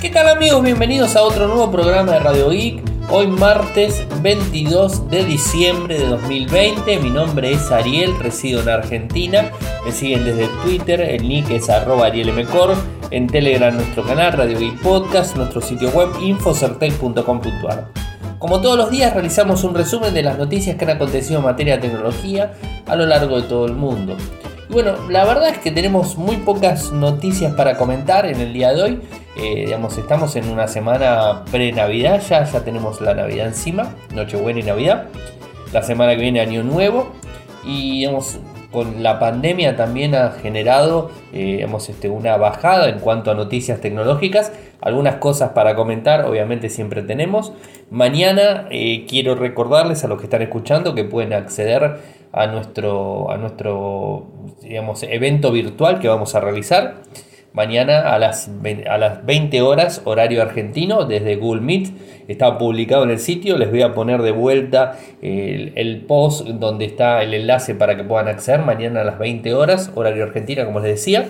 ¿Qué tal amigos? Bienvenidos a otro nuevo programa de Radio Geek. Hoy martes 22 de diciembre de 2020. Mi nombre es Ariel, resido en Argentina. Me siguen desde Twitter, el nick es arroba arielmcor. En Telegram nuestro canal Radio Geek Podcast, nuestro sitio web infocertec.com.ar. Como todos los días realizamos un resumen de las noticias que han acontecido en materia de tecnología a lo largo de todo el mundo. Y bueno, la verdad es que tenemos muy pocas noticias para comentar en el día de hoy. Eh, digamos, estamos en una semana pre-Navidad, ya, ya tenemos la Navidad encima, Nochebuena y Navidad. La semana que viene Año Nuevo. Y digamos, con la pandemia también ha generado eh, este, una bajada en cuanto a noticias tecnológicas. Algunas cosas para comentar, obviamente siempre tenemos. Mañana eh, quiero recordarles a los que están escuchando que pueden acceder a nuestro, a nuestro digamos, evento virtual que vamos a realizar mañana a las, a las 20 horas, horario argentino, desde Google Meet. Está publicado en el sitio. Les voy a poner de vuelta el, el, post donde está el enlace para que puedan acceder mañana a las 20 horas, horario argentino, como les decía.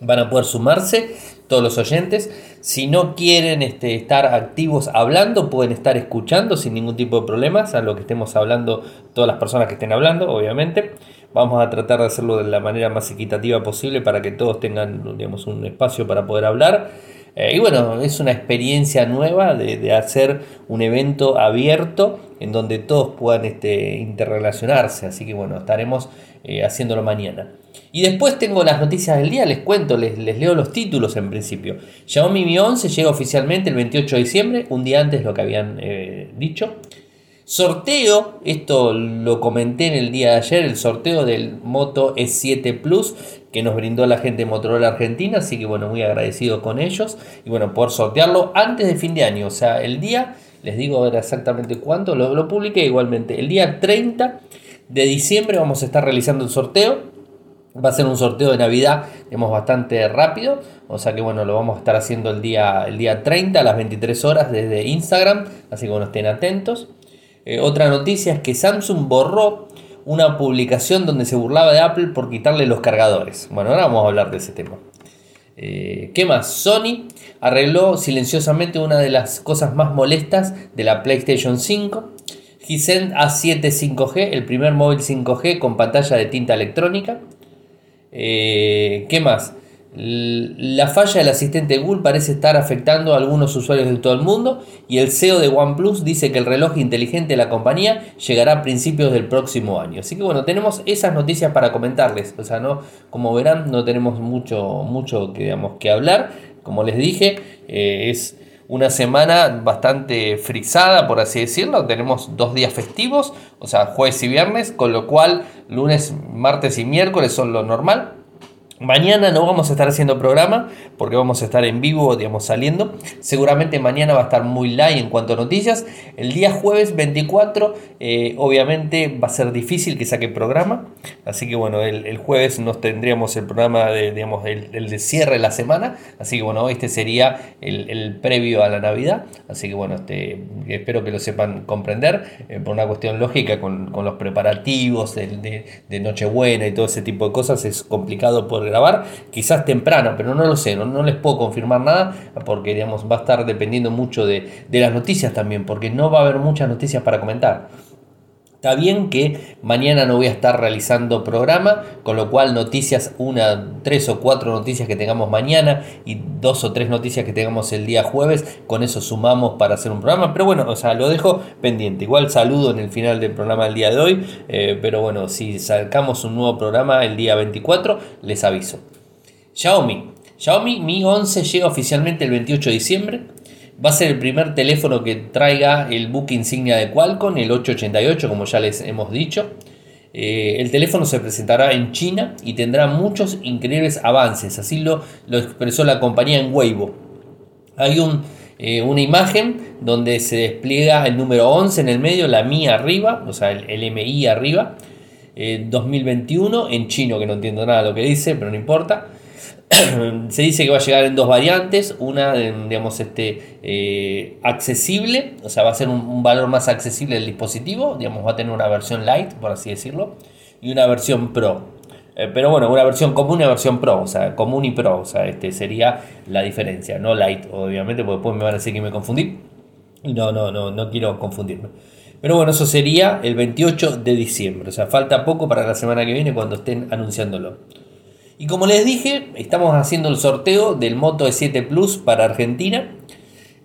Van a poder sumarse todos los oyentes. Si no quieren este, estar activos hablando, pueden estar escuchando sin ningún tipo de problemas a lo que estemos hablando, todas las personas que estén hablando, obviamente. Vamos a tratar de hacerlo de la manera más equitativa posible para que todos tengan digamos, un espacio para poder hablar. Eh, y bueno, es una experiencia nueva de, hacer un evento abierto en donde todos puedan este, interrelacionarse. Así que bueno, estaremos eh, haciéndolo mañana. Y después tengo las noticias del día, les cuento, les, leo los títulos en principio. Xiaomi Mi 11 llega oficialmente el 28 de diciembre, un día antes de lo que habían eh, dicho. Sorteo, esto lo comenté en el día de ayer, el sorteo del Moto E7 Plus que nos brindó la gente de Motorola Argentina, así que bueno, muy agradecido con ellos y bueno, por sortearlo antes de fin de año, o sea, el día, les digo ahora exactamente cuánto, lo, lo publiqué igualmente, el día 30 de diciembre vamos a estar realizando el sorteo, va a ser un sorteo de Navidad, digamos, bastante rápido, o sea que bueno, lo vamos a estar haciendo el día, el día 30 a las 23 horas desde Instagram, así que bueno, estén atentos. Eh, otra noticia es que Samsung borró una publicación donde se burlaba de Apple por quitarle los cargadores. Bueno, ahora vamos a hablar de ese tema. Eh, ¿Qué más? Sony arregló silenciosamente una de las cosas más molestas de la PlayStation 5. Hisense A7 5G, el primer móvil 5G con pantalla de tinta electrónica. Eh, ¿Qué más? La falla del asistente Google parece estar afectando a algunos usuarios de todo el mundo y el CEO de OnePlus dice que el reloj inteligente de la compañía llegará a principios del próximo año. Así que bueno, tenemos esas noticias para comentarles. O sea, no, como verán, no tenemos mucho, mucho que, que hablar. Como les dije, eh, es una semana bastante frisada, por así decirlo. Tenemos dos días festivos, o sea, jueves y viernes, con lo cual lunes, martes y miércoles son lo normal Mañana no vamos a estar haciendo programa porque vamos a estar en vivo, digamos, saliendo. Seguramente mañana va a estar muy light en cuanto a noticias. El día jueves 24, eh, obviamente va a ser difícil que saque programa. Así que bueno, el, jueves nos tendríamos el programa de, digamos, el, de cierre de la semana. Así que bueno, este sería el, previo a la Navidad. Así que bueno, este, espero que lo sepan comprender eh, por una cuestión lógica con, los preparativos de, de Nochebuena y todo ese tipo de cosas. Es complicado poder grabar, quizás temprano, pero no lo sé, no, les puedo confirmar nada porque digamos, va a estar dependiendo mucho de, de las noticias también, porque no va a haber muchas noticias para comentar. Está bien que mañana no voy a estar realizando programa, con lo cual noticias, una, tres o cuatro noticias que tengamos mañana y dos o tres noticias que tengamos el día jueves, con eso sumamos para hacer un programa. Pero bueno, o sea, lo dejo pendiente. Igual saludo en el final del programa del día de hoy, eh, pero bueno, si sacamos un nuevo programa el día 24, les aviso. Xiaomi. Xiaomi Mi 11 llega oficialmente el 28 de diciembre. Va a ser el primer teléfono que traiga el book insignia de Qualcomm, el 888, como ya les hemos dicho. Eh, el teléfono se presentará en China y tendrá muchos increíbles avances, así lo, expresó la compañía en Weibo. Hay eh, una imagen donde se despliega el número 11 en el medio, la Mi arriba, o sea, el, MI arriba, 2021 eh, en chino, que no entiendo nada de lo que dice, pero no importa. se dice que va a llegar en dos variantes, una digamos este eh, accesible, o sea va a ser un, valor más accesible del dispositivo, digamos va a tener una versión light por así decirlo y una versión pro. Eh, pero bueno, una versión común y una versión pro, o sea, común y pro, o sea, este sería la diferencia, no light, obviamente, porque después me van a decir que me confundí. No, no, no, no quiero confundirme. Pero bueno, eso sería el 28 de diciembre, o sea, falta poco para la semana que viene cuando estén anunciándolo. Y como les dije, estamos haciendo el sorteo del Moto E7 Plus para Argentina.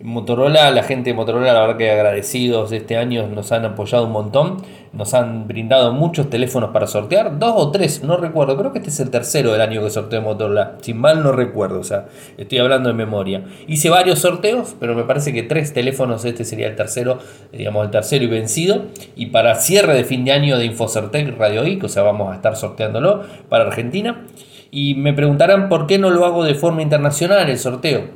Motorola, la gente de Motorola, la verdad que agradecidos este año, nos han apoyado un montón, nos han brindado muchos teléfonos para sortear, dos o tres, no recuerdo, creo que este es el tercero del año que sorteó Motorola, sin mal no recuerdo, o sea, estoy hablando de memoria. Hice varios sorteos, pero me parece que tres teléfonos, este sería el tercero, digamos el tercero y vencido, y para cierre de fin de año de Infocertec Radio IC, o sea, vamos a estar sorteándolo para Argentina. Y me preguntarán por qué no lo hago de forma internacional el sorteo.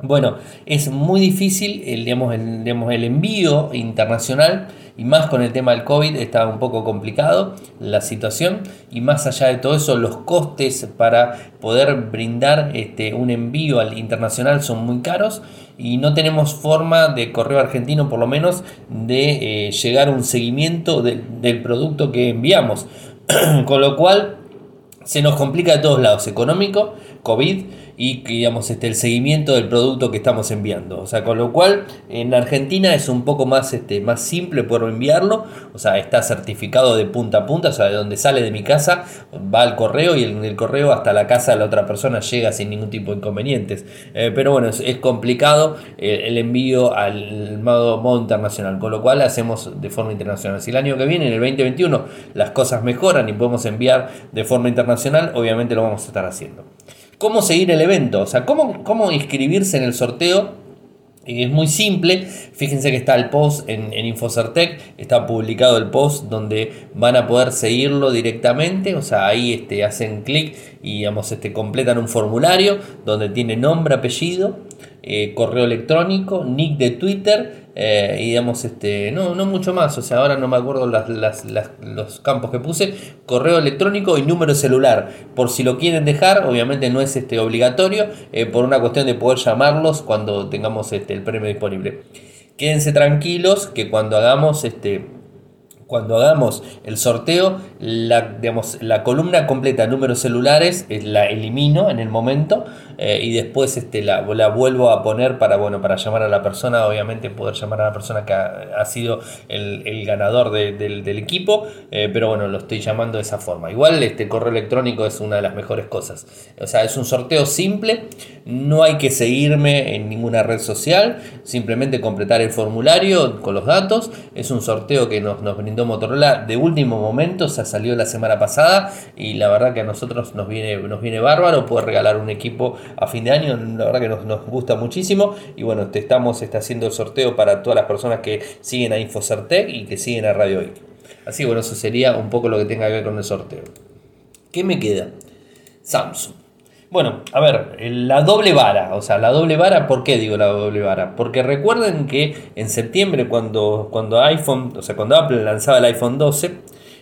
Bueno, es muy difícil el, digamos, el, el envío internacional y más con el tema del COVID está un poco complicado la situación y más allá de todo eso los costes para poder brindar este, un envío al internacional son muy caros y no tenemos forma de correo argentino por lo menos de eh, llegar a un seguimiento del producto que enviamos con lo cual se nos complica de todos lados económico, COVID y digamos este el seguimiento del producto que estamos enviando. O sea, con lo cual en Argentina es un poco más este más simple poder enviarlo, o sea, está certificado de punta a punta, o sea, de donde sale de mi casa va al correo y en el correo hasta la casa de la otra persona llega sin ningún tipo de inconvenientes. Eh, pero bueno, es, complicado eh, el envío al modo, modo internacional, con lo cual hacemos de forma internacional. Si el año que viene, en el 2021, las cosas mejoran y podemos enviar de forma internacional, obviamente lo vamos a estar haciendo cómo seguir el evento, o sea, cómo, cómo inscribirse en el sorteo. Es muy simple, fíjense que está el post en, en Infocertec, está publicado el post donde van a poder seguirlo directamente, o sea, ahí este, hacen clic y digamos, este, completan un formulario donde tiene nombre, apellido, eh, correo electrónico, nick de Twitter eh, y digamos, este, no, no mucho más, o sea, ahora no me acuerdo los campos que puse, correo electrónico y número celular, por si lo quieren dejar, obviamente no es este, obligatorio, eh, por una cuestión de poder llamarlos cuando tengamos este, el premio disponible. Quédense tranquilos que cuando hagamos este, cuando hagamos el sorteo, la, digamos, la columna completa números celulares la elimino en el momento eh, y después este, la, la, vuelvo a poner para, bueno, para llamar a la persona, obviamente poder llamar a la persona que ha, sido el, ganador del, equipo, eh, pero bueno, lo estoy llamando de esa forma. Igual este correo electrónico es una de las mejores cosas. O sea, es un sorteo simple, no hay que seguirme en ninguna red social, simplemente completar el formulario con los datos. Es un sorteo que nos, nos Motorola de último momento, se salió la semana pasada y la verdad que a nosotros nos viene, nos viene bárbaro poder regalar un equipo a fin de año, la verdad que nos, gusta muchísimo y bueno, te estamos está haciendo el sorteo para todas las personas que siguen a Infocertec y que siguen a Radio IC. Así que bueno, eso sería un poco lo que tenga que ver con el sorteo. ¿Qué me queda? Samsung. Bueno, a ver, la doble vara, o sea, la doble vara, ¿por qué digo la doble vara? Porque recuerden que en septiembre cuando, cuando iPhone, o sea, cuando Apple lanzaba el iPhone 12,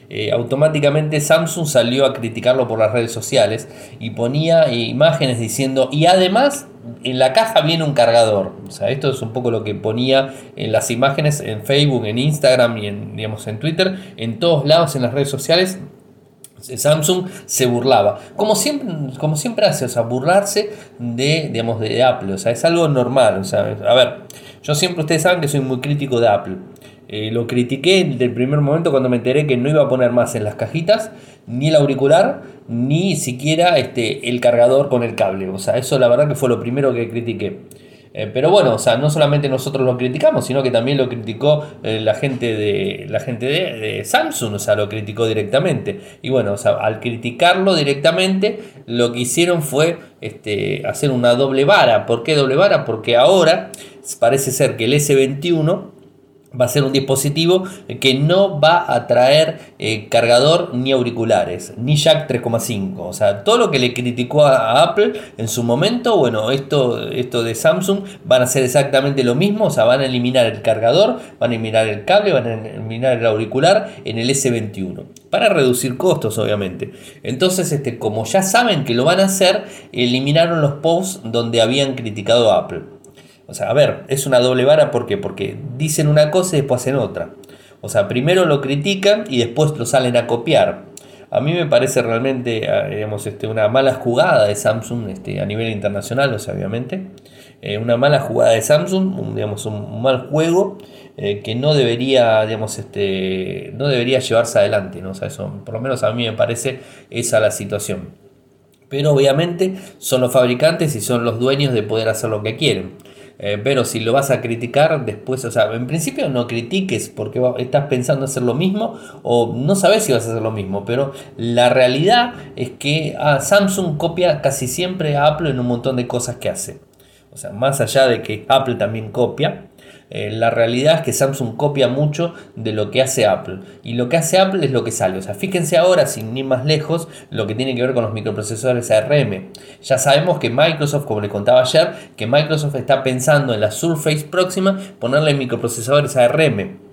eh, automáticamente Samsung salió a criticarlo por las redes sociales y ponía imágenes diciendo, y además en la caja viene un cargador. O sea, esto es un poco lo que ponía en las imágenes en Facebook, en Instagram y en, digamos, en Twitter, en todos lados en las redes sociales. Samsung se burlaba, como siempre, como siempre hace, o sea, burlarse de, digamos, de Apple, o sea, es algo normal, o sea, a ver, yo siempre, ustedes saben que soy muy crítico de Apple, eh, lo critiqué desde el primer momento cuando me enteré que no iba a poner más en las cajitas ni el auricular ni siquiera este, el cargador con el cable. O sea, eso la verdad que fue lo primero que critiqué. Eh, pero bueno, o sea, no solamente nosotros lo criticamos, sino que también lo criticó eh, la gente, de, la gente de, Samsung, o sea, lo criticó directamente. Y bueno, o sea, al criticarlo directamente, lo que hicieron fue este, hacer una doble vara. ¿Por qué doble vara? Porque ahora parece ser que el S21 va a ser un dispositivo que no va a traer eh, cargador ni auriculares, ni jack 3,5. O sea, todo lo que le criticó a, Apple en su momento, bueno, esto, esto de Samsung van a hacer exactamente lo mismo. O sea, van a eliminar el cargador, van a eliminar el cable, van a eliminar el auricular en el S21. Para reducir costos, obviamente. Entonces, este, como ya saben que lo van a hacer, eliminaron los posts donde habían criticado a Apple. O sea, a ver, es una doble vara, ¿por qué? Porque dicen una cosa y después hacen otra. O sea, primero lo critican y después lo salen a copiar. A mí me parece realmente ah, digamos, este, una mala jugada de Samsung este, a nivel internacional, o sea, obviamente. Eh, una mala jugada de Samsung, un, digamos, un mal juego eh, que no debería, digamos, este, no debería llevarse adelante. ¿no? O eso, por lo menos a mí me parece esa la situación. Pero obviamente son los fabricantes y son los dueños de poder hacer lo que quieren. Eh, pero si lo vas a criticar después, o sea, en principio no critiques porque estás pensando hacer lo mismo o no sabes si vas a hacer lo mismo, pero la realidad es que ah, Samsung copia casi siempre a Apple en un montón de cosas que hace. O sea, más allá de que Apple también copia, eh, la realidad es que Samsung copia mucho de lo que hace Apple. Y lo que hace Apple es lo que sale. O sea, fíjense ahora, sin ir más lejos, lo que tiene que ver con los microprocesores ARM. Ya sabemos que Microsoft, como les contaba ayer, que Microsoft está pensando en la Surface próxima ponerle microprocesadores ARM.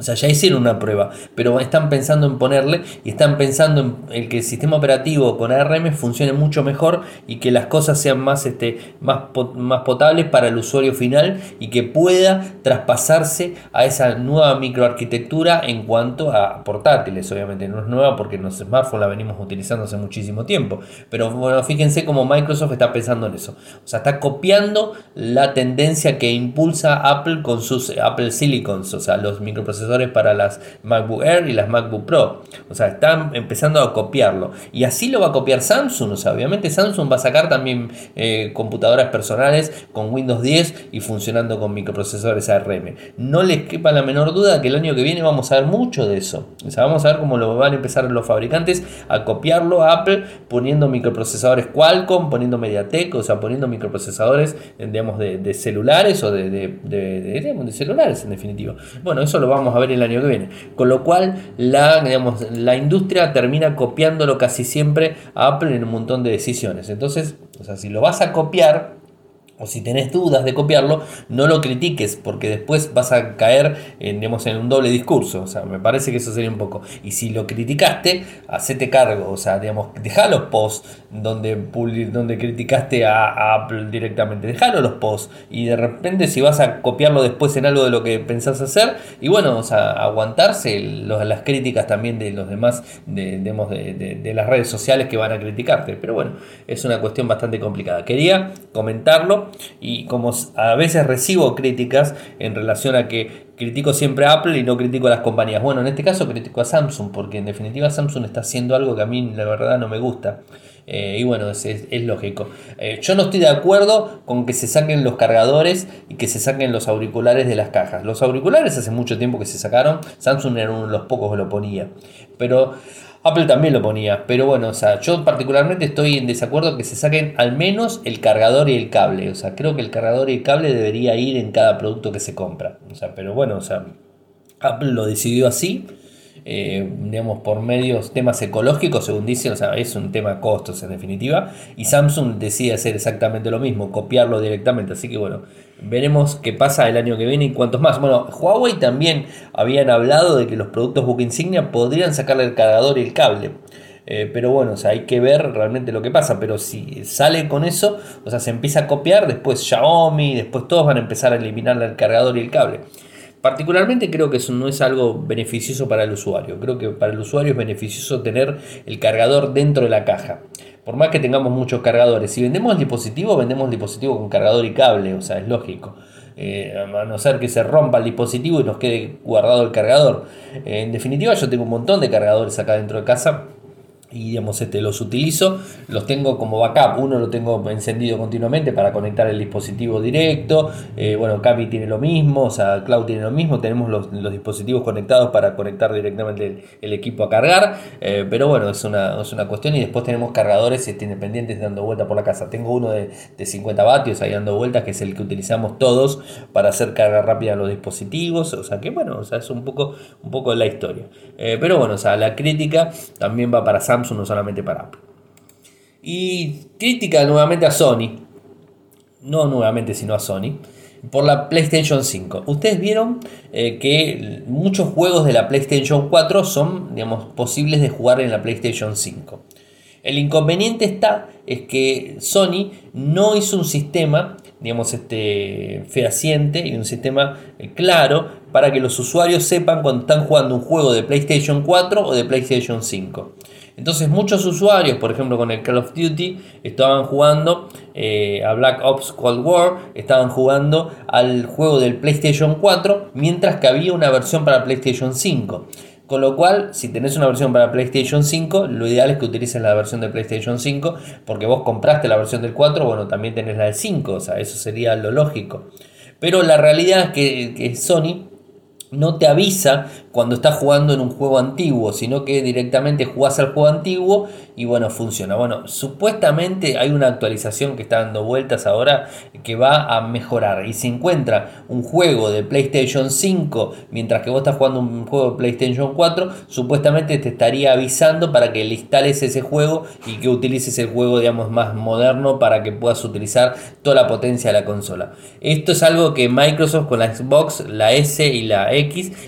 O sea, ya hicieron una prueba, pero están pensando en ponerle y están pensando en que el sistema operativo con ARM funcione mucho mejor y que las cosas sean más, este, más, más potables para el usuario final y que pueda traspasarse a esa nueva microarquitectura en cuanto a portátiles. Obviamente no es nueva porque los smartphones la venimos utilizando hace muchísimo tiempo. Pero bueno, fíjense cómo Microsoft está pensando en eso. O sea, está copiando la tendencia que impulsa Apple con sus Apple Silicons, o sea, los microprocesadores para las MacBook Air y las MacBook Pro. O sea, están empezando a copiarlo. Y así lo va a copiar Samsung. O sea, obviamente Samsung va a sacar también eh, computadoras personales con Windows 10 y funcionando con microprocesores ARM. No les quepa la menor duda que el año que viene vamos a ver mucho de eso. O sea, vamos a ver cómo lo van a empezar los fabricantes a copiarlo a Apple poniendo microprocesadores Qualcomm, poniendo MediaTek, o sea, poniendo microprocesadores digamos, de, celulares o de, de celulares en definitiva. Bueno, eso lo vamos a ver el año que viene. Con lo cual, la, digamos, la industria termina copiándolo casi siempre a Apple en un montón de decisiones. Entonces, si lo vas a copiar, o si tenés dudas de copiarlo, no lo critiques porque después vas a caer en, en un doble discurso. O sea, me parece que eso sería un poco. Y si lo criticaste, hacete cargo. O sea, digamos, deja los posts donde, donde criticaste a, Apple directamente. Dejalo los posts. Y de repente, si vas a copiarlo después en algo de lo que pensás hacer, y bueno, o sea, aguantarse las críticas también de los demás, de, de, de las redes sociales que van a criticarte. Pero bueno, es una cuestión bastante complicada. Quería comentarlo y como a veces recibo críticas en relación a que critico siempre a Apple y no critico a las compañías. Bueno, en este caso critico a Samsung porque en definitiva Samsung está haciendo algo que a mí la verdad no me gusta. Eh, y bueno, es, lógico. Eh, yo no estoy de acuerdo con que se saquen los cargadores y que se saquen los auriculares de las cajas. Los auriculares hace mucho tiempo que se sacaron. Samsung era uno de los pocos que lo ponía. Pero Apple también lo ponía, pero bueno, o sea, yo particularmente estoy en desacuerdo que se saquen al menos el cargador y el cable. O sea, creo que el cargador y el cable debería ir en cada producto que se compra. O sea, pero bueno, o sea, Apple lo decidió así. Eh, digamos, por medios, temas ecológicos, según dicen, o sea, es un tema costos en definitiva, y Samsung decide hacer exactamente lo mismo, copiarlo directamente, así que bueno, veremos qué pasa el año que viene y cuántos más. Bueno, Huawei también habían hablado de que los productos Book Insignia podrían sacarle el cargador y el cable. Eh, pero bueno, o sea, hay que ver realmente lo que pasa. Pero si sale con eso, o sea, se empieza a copiar, después Xiaomi, después todos van a empezar a eliminar el cargador y el cable. Particularmente creo que eso no es algo beneficioso para el usuario. Creo que para el usuario es beneficioso tener el cargador dentro de la caja. Por más que tengamos muchos cargadores. Si vendemos el dispositivo, vendemos el dispositivo con cargador y cable. O sea, es lógico. Eh, a no ser que se rompa el dispositivo y nos quede guardado el cargador. Eh, en definitiva, yo tengo un montón de cargadores acá dentro de casa y digamos este los utilizo los tengo como backup. Uno lo tengo encendido continuamente para conectar el dispositivo directo. Eh, bueno Capi tiene lo mismo o sea Cloud tiene lo mismo. Tenemos los, dispositivos conectados para conectar directamente el, equipo a cargar. Eh, pero bueno es una, es una cuestión. Y después tenemos cargadores este, independientes dando vuelta por la casa. Tengo uno de, 50 vatios ahí dando vueltas que es el que utilizamos todos para hacer carga rápida a los dispositivos. O sea que bueno o sea es un poco un poco la historia. Eh, pero bueno o sea la crítica también va para Samsung no solamente para Apple. Y crítica nuevamente a Sony, no nuevamente sino a Sony, por la PlayStation 5. Ustedes vieron eh, que muchos juegos de la PlayStation 4 son digamos, posibles de jugar en la PlayStation 5. El inconveniente está es que Sony no hizo un sistema, digamos, este, fehaciente y un sistema eh, claro para que los usuarios sepan cuando están jugando un juego de PlayStation 4 o de PlayStation 5. Entonces muchos usuarios, por ejemplo con el Call of Duty, estaban jugando eh, a Black Ops Cold War, estaban jugando al juego del PlayStation 4, mientras que había una versión para PlayStation 5. Con lo cual, si tenés una versión para PlayStation 5, lo ideal es que utilices la versión de PlayStation 5, porque vos compraste la versión del 4, bueno, también tenés la del 5, o sea, eso sería lo lógico. Pero la realidad es que, que Sony no te avisa cuando estás jugando en un juego antiguo, sino que directamente jugás al juego antiguo y bueno, funciona. Bueno, supuestamente hay una actualización que está dando vueltas ahora que va a mejorar y si encuentra un juego de PlayStation 5 mientras que vos estás jugando un juego de PlayStation 4, supuestamente te estaría avisando para que le instales ese juego y que utilices el juego digamos más moderno para que puedas utilizar toda la potencia de la consola. Esto es algo que Microsoft con la Xbox, la S y la X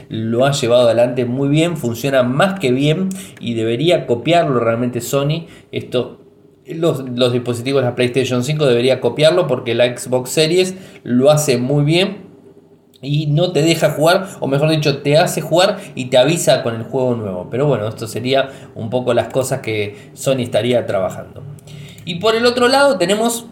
lo ha llevado adelante muy bien, funciona más que bien y debería copiarlo realmente Sony. Esto los, dispositivos de la PlayStation 5 debería copiarlo porque la Xbox Series lo hace muy bien y no te deja jugar, o mejor dicho, te hace jugar y te avisa con el juego nuevo. Pero bueno, esto sería un poco las cosas que Sony estaría trabajando. Y por el otro lado tenemos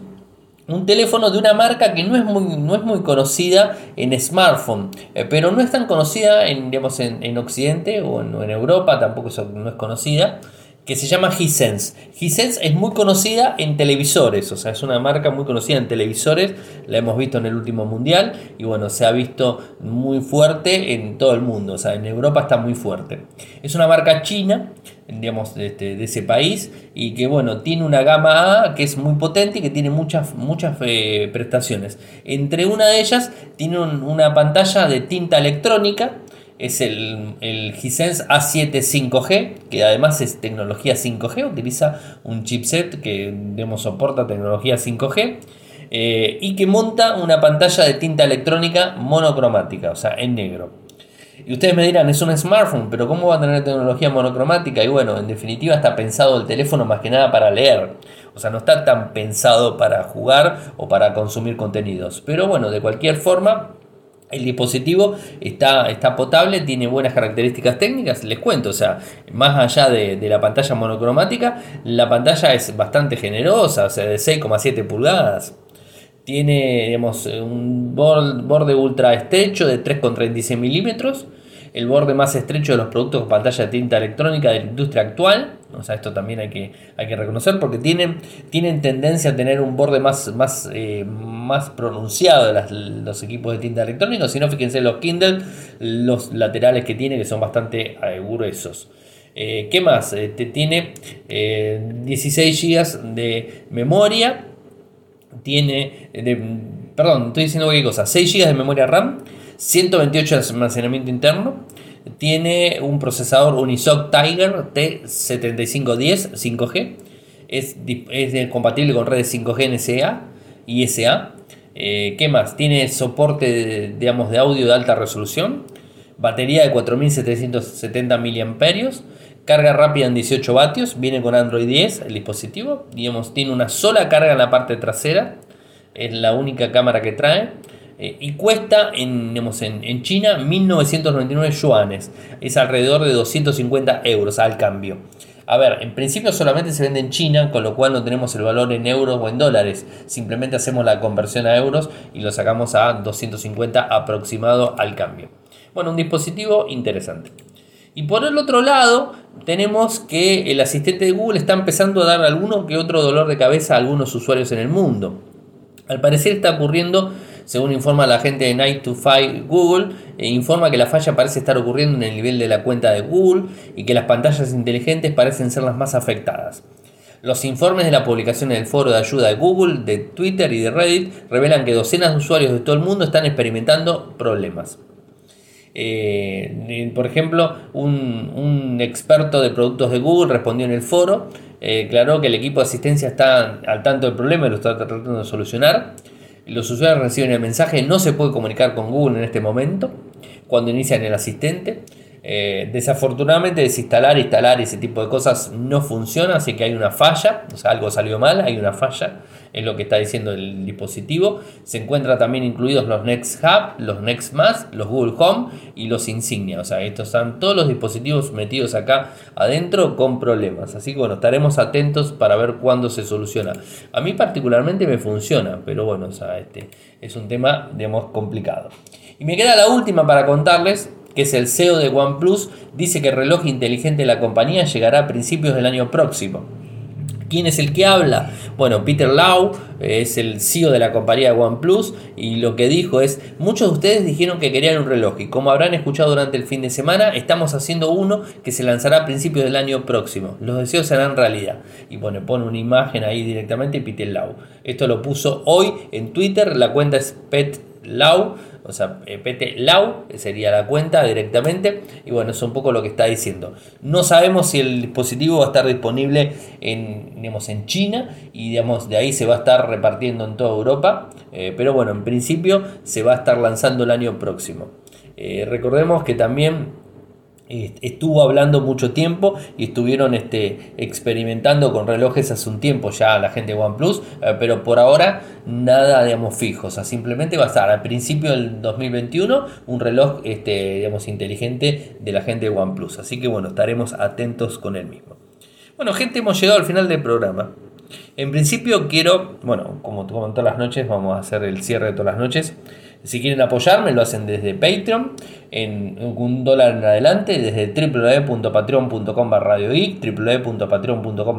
un teléfono de una marca que no es muy, no es muy conocida en smartphone, eh, pero no es tan conocida en, digamos, en, Occidente o en, Europa, tampoco no es conocida, que se llama Hisense. Hisense es muy conocida en televisores, o sea, es una marca muy conocida en televisores, la hemos visto en el último mundial y bueno, se ha visto muy fuerte en todo el mundo, o sea, en Europa está muy fuerte. Es una marca china digamos, de, este, de, ese país y que bueno, tiene una gama A que es muy potente y que tiene muchas, muchas eh, prestaciones. Entre una de ellas tiene una pantalla de tinta electrónica, es el, el Hisense A7 5G, que además es tecnología 5G, utiliza un chipset que digamos, soporta tecnología 5G. Eh, y que monta una pantalla de tinta electrónica monocromática, o sea, en negro. Y ustedes me dirán, es un smartphone, pero ¿cómo va a tener tecnología monocromática? Y bueno, en definitiva está pensado el teléfono más que nada para leer. O sea, no está tan pensado para jugar o para consumir contenidos. Pero bueno, de cualquier forma, el dispositivo está, está potable, tiene buenas características técnicas, les cuento, o sea, más allá de, la pantalla monocromática, la pantalla es bastante generosa, o sea, de 6,7 pulgadas. Tiene un borde ultra estrecho de 3,36 milímetros, el borde más estrecho de los productos con pantalla de tinta electrónica de la industria actual. O sea, esto también hay que, hay que reconocer porque tienen, tienen tendencia a tener un borde más, más, eh, más pronunciado de los equipos de tinta electrónica. Si no, fíjense los Kindle, los laterales que tiene que son bastante eh, gruesos. Eh, ¿Qué más? tiene 16 GB de memoria tiene, perdón, estoy diciendo cualquier cosa, 6 GB de memoria RAM, 128 de almacenamiento interno, tiene un procesador Unisoc Tiger T7510 5G, es, es compatible con redes 5G NSA y SA. Eh, ¿Qué más? Tiene soporte digamos, de audio de alta resolución, batería de 4770 mAh, carga rápida en 18 vatios, viene con Android 10 el dispositivo, digamos, tiene una sola carga en la parte trasera, es la única cámara que trae. Eh, y cuesta en, en, en, China 1999 yuanes, es alrededor de 250 euros al cambio. A ver, en principio solamente se vende en China, con lo cual no tenemos el valor en euros o en dólares. Simplemente hacemos la conversión a euros y lo sacamos a 250 aproximado al cambio. Bueno, un dispositivo interesante. Y por el otro lado, tenemos que el asistente de Google está empezando a dar alguno que otro dolor de cabeza a algunos usuarios en el mundo. Al parecer está ocurriendo, según informa la gente de Night to Five Google, e informa que la falla parece estar ocurriendo en el nivel de la cuenta de Google y que las pantallas inteligentes parecen ser las más afectadas. Los informes de la publicación en el foro de ayuda de Google, de Twitter y de Reddit revelan que docenas de usuarios de todo el mundo están experimentando problemas. Eh, por ejemplo, un, experto de productos de Google respondió en el foro, eh, aclaró que el equipo de asistencia está al tanto del problema y lo está tratando de solucionar. Los usuarios reciben el mensaje no se puede comunicar con Google en este momento, cuando inician el asistente. Eh, desafortunadamente desinstalar, instalar ese tipo de cosas no funciona, así que hay una falla, o sea, algo salió mal, hay una falla es lo que está diciendo el dispositivo. Se encuentran también incluidos los Next Hub, los Next Más, los Google Home y los Insignia. O sea, estos están todos los dispositivos metidos acá adentro con problemas. Así que bueno, estaremos atentos para ver cuándo se soluciona. A mí particularmente me funciona, pero bueno, o sea, este es un tema, digamos, complicado. Y me queda la última para contarles, que es el CEO de OnePlus, dice que el reloj inteligente de la compañía llegará a principios del año próximo. ¿Quién es el que habla? Bueno, Peter Lau eh, es el CEO de la compañía OnePlus y lo que dijo es, muchos de ustedes dijeron que querían un reloj y como habrán escuchado durante el fin de semana, estamos haciendo uno que se lanzará a principios del año próximo. Los deseos serán realidad. Y bueno, pone una imagen ahí directamente Peter Lau. Esto lo puso hoy en Twitter, la cuenta es Pet Lau o sea, eh, PT Lau sería la cuenta directamente. Y bueno, es un poco lo que está diciendo. No sabemos si el dispositivo va a estar disponible en, digamos, en China y digamos, de ahí se va a estar repartiendo en toda Europa. Eh, pero bueno, en principio se va a estar lanzando el año próximo. Eh, recordemos que también estuvo hablando mucho tiempo y estuvieron este, experimentando con relojes hace un tiempo ya la gente de OnePlus, eh, pero por ahora nada, digamos, fijo. O sea, simplemente va a estar al principio del 2021 un reloj, este, digamos, inteligente de la gente de OnePlus. Así que bueno, estaremos atentos con el mismo. Bueno, gente, hemos llegado al final del programa. En principio quiero, bueno, como, como todas las noches, vamos a hacer el cierre de todas las noches. Si quieren apoyarme, lo hacen desde Patreon, en un dólar en adelante, desde www.patreon.com barra www.patreon.com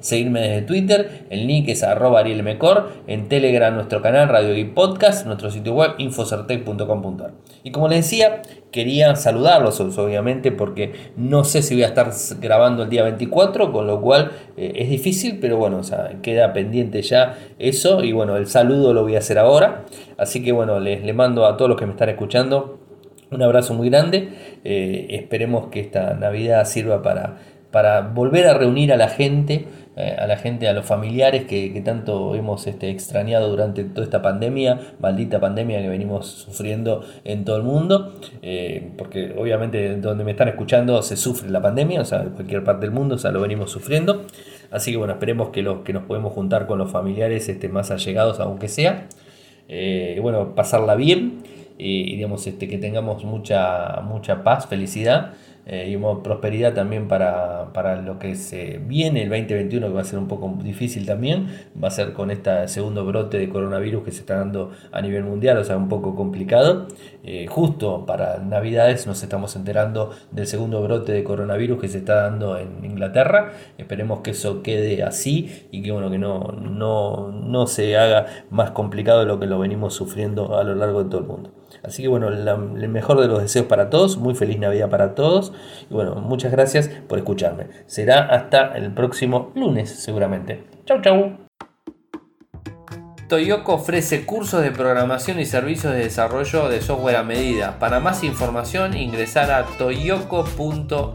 seguirme desde Twitter, el link es arroba arielmecor, en Telegram nuestro canal Radio Geek Podcast, nuestro sitio web infocertec.com.ar. Y como les decía, quería saludarlos obviamente porque no sé si voy a estar grabando el día 24, con lo cual eh, es difícil, pero bueno, queda pendiente ya eso y bueno, el saludo lo voy a hacer ahora. Así que bueno, les, mando a todos los que me están escuchando un abrazo muy grande. Eh, esperemos que esta Navidad sirva para, para volver a reunir a la gente, eh, a la gente, a los familiares que, tanto hemos este, extrañado durante toda esta pandemia, maldita pandemia que venimos sufriendo en todo el mundo, eh, porque obviamente donde me están escuchando se sufre la pandemia, o sea, en cualquier parte del mundo, o sea, lo venimos sufriendo. Así que bueno, esperemos que, los, que nos podemos juntar con los familiares este, más allegados, aunque sea. bueno, pasarla bien y, digamos, este, que tengamos mucha, mucha paz, felicidad eh, y prosperidad también para, para, lo que se viene el 2021, que va a ser un poco difícil también, va a ser con este segundo brote de coronavirus que se está dando a nivel mundial, o sea, un poco complicado. Eh, justo para Navidades nos estamos enterando del segundo brote de coronavirus que se está dando en Inglaterra. Esperemos que eso quede así y que, bueno, que no, no, no se haga más complicado de lo que lo venimos sufriendo a lo largo de todo el mundo. Así que bueno, el mejor de los deseos para todos, muy feliz Navidad para todos. Y bueno, muchas gracias por escucharme. Será hasta el próximo lunes seguramente. Chau, chau. Toyoko ofrece cursos de programación y servicios de desarrollo de software a medida. Para más información ingresar a toyoko.io